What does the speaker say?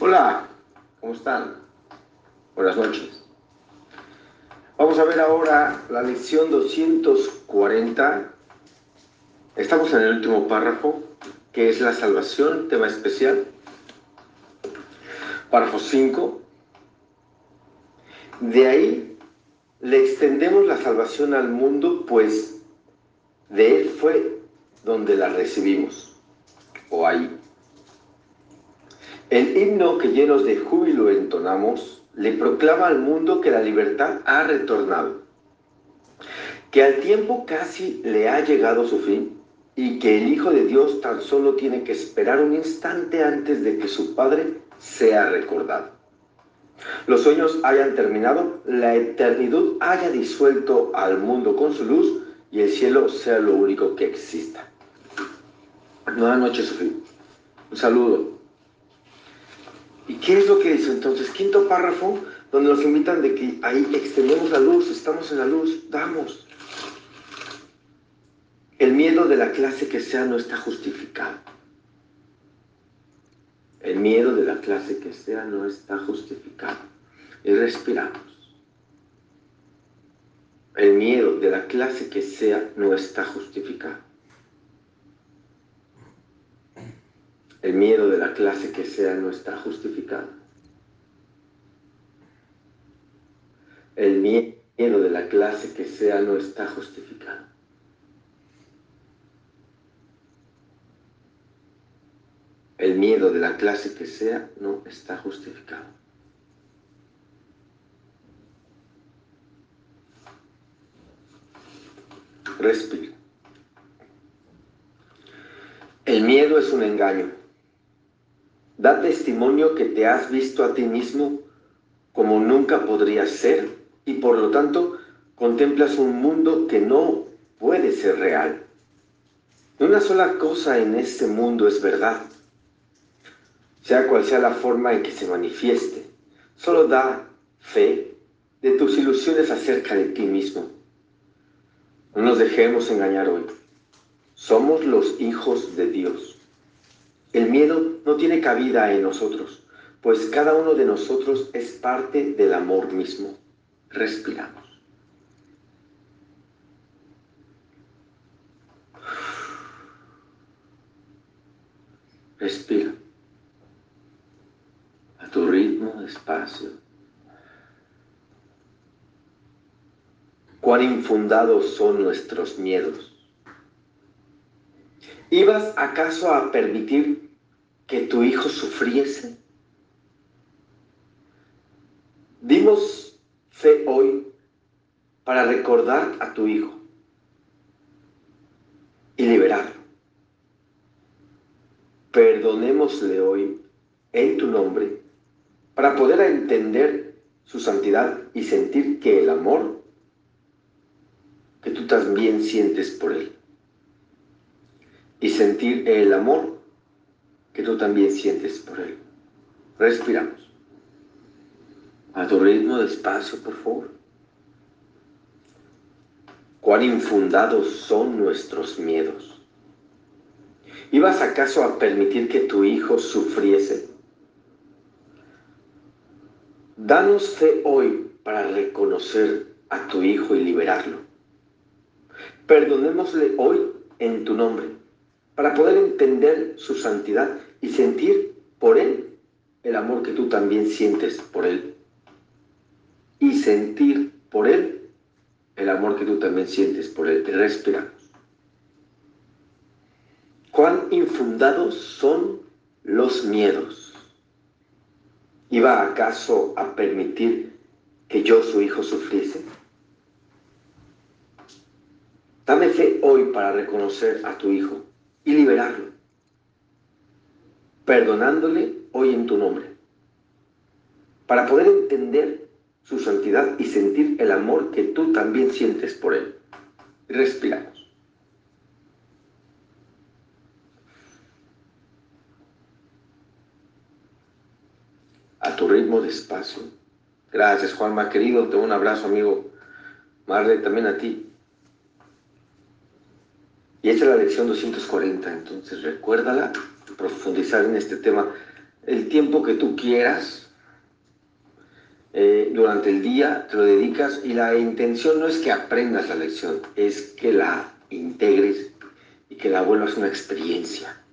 Hola, ¿cómo están? Buenas noches. Vamos a ver ahora la lección 240. Estamos en el último párrafo, que es la salvación, tema especial. Párrafo 5. De ahí le extendemos la salvación al mundo, pues de Él fue donde la recibimos, o ahí. El himno que llenos de júbilo entonamos le proclama al mundo que la libertad ha retornado, que al tiempo casi le ha llegado su fin y que el Hijo de Dios tan solo tiene que esperar un instante antes de que su Padre sea recordado. Los sueños hayan terminado, la eternidad haya disuelto al mundo con su luz y el cielo sea lo único que exista. Buenas noches, Sofía. Un saludo. ¿Y qué es lo que dice entonces? Quinto párrafo, donde nos invitan de que ahí extendemos la luz, estamos en la luz, damos. El miedo de la clase que sea no está justificado. El miedo de la clase que sea no está justificado. Y respiramos. El miedo de la clase que sea no está justificado. El miedo de la clase que sea no está justificado. El miedo de la clase que sea no está justificado. El miedo de la clase que sea no está justificado. Respira. El miedo es un engaño. Da testimonio que te has visto a ti mismo como nunca podrías ser y por lo tanto contemplas un mundo que no puede ser real. Una sola cosa en este mundo es verdad, sea cual sea la forma en que se manifieste. Solo da fe de tus ilusiones acerca de ti mismo. No nos dejemos engañar hoy. Somos los hijos de Dios. El miedo no tiene cabida en nosotros, pues cada uno de nosotros es parte del amor mismo. Respiramos. Respira. A tu ritmo, despacio. Cuán infundados son nuestros miedos. ¿Ibas acaso a permitir que tu hijo sufriese? Dimos fe hoy para recordar a tu hijo y liberarlo. Perdonémosle hoy en tu nombre para poder entender su santidad y sentir que el amor que tú también sientes por él y sentir el amor que tú también sientes por Él. Respiramos. A tu ritmo, despacio, por favor. Cuán infundados son nuestros miedos. ¿Ibas acaso a permitir que tu hijo sufriese? Danos fe hoy para reconocer a tu hijo y liberarlo. Perdonémosle hoy en tu nombre para poder entender su santidad y sentir por Él el amor que tú también sientes por Él. Y sentir por Él el amor que tú también sientes por Él. Te respiramos. ¿Cuán infundados son los miedos? ¿Iba acaso a permitir que yo, su hijo, sufriese? Dame fe hoy para reconocer a tu hijo y liberarlo, perdonándole hoy en tu nombre, para poder entender su santidad y sentir el amor que tú también sientes por él. Respiramos. A tu ritmo despacio. Gracias, Juanma, querido. Te un abrazo, amigo. Madre, también a ti. Y esta es la lección 240, entonces recuérdala, profundizar en este tema el tiempo que tú quieras eh, durante el día, te lo dedicas y la intención no es que aprendas la lección, es que la integres y que la vuelvas una experiencia.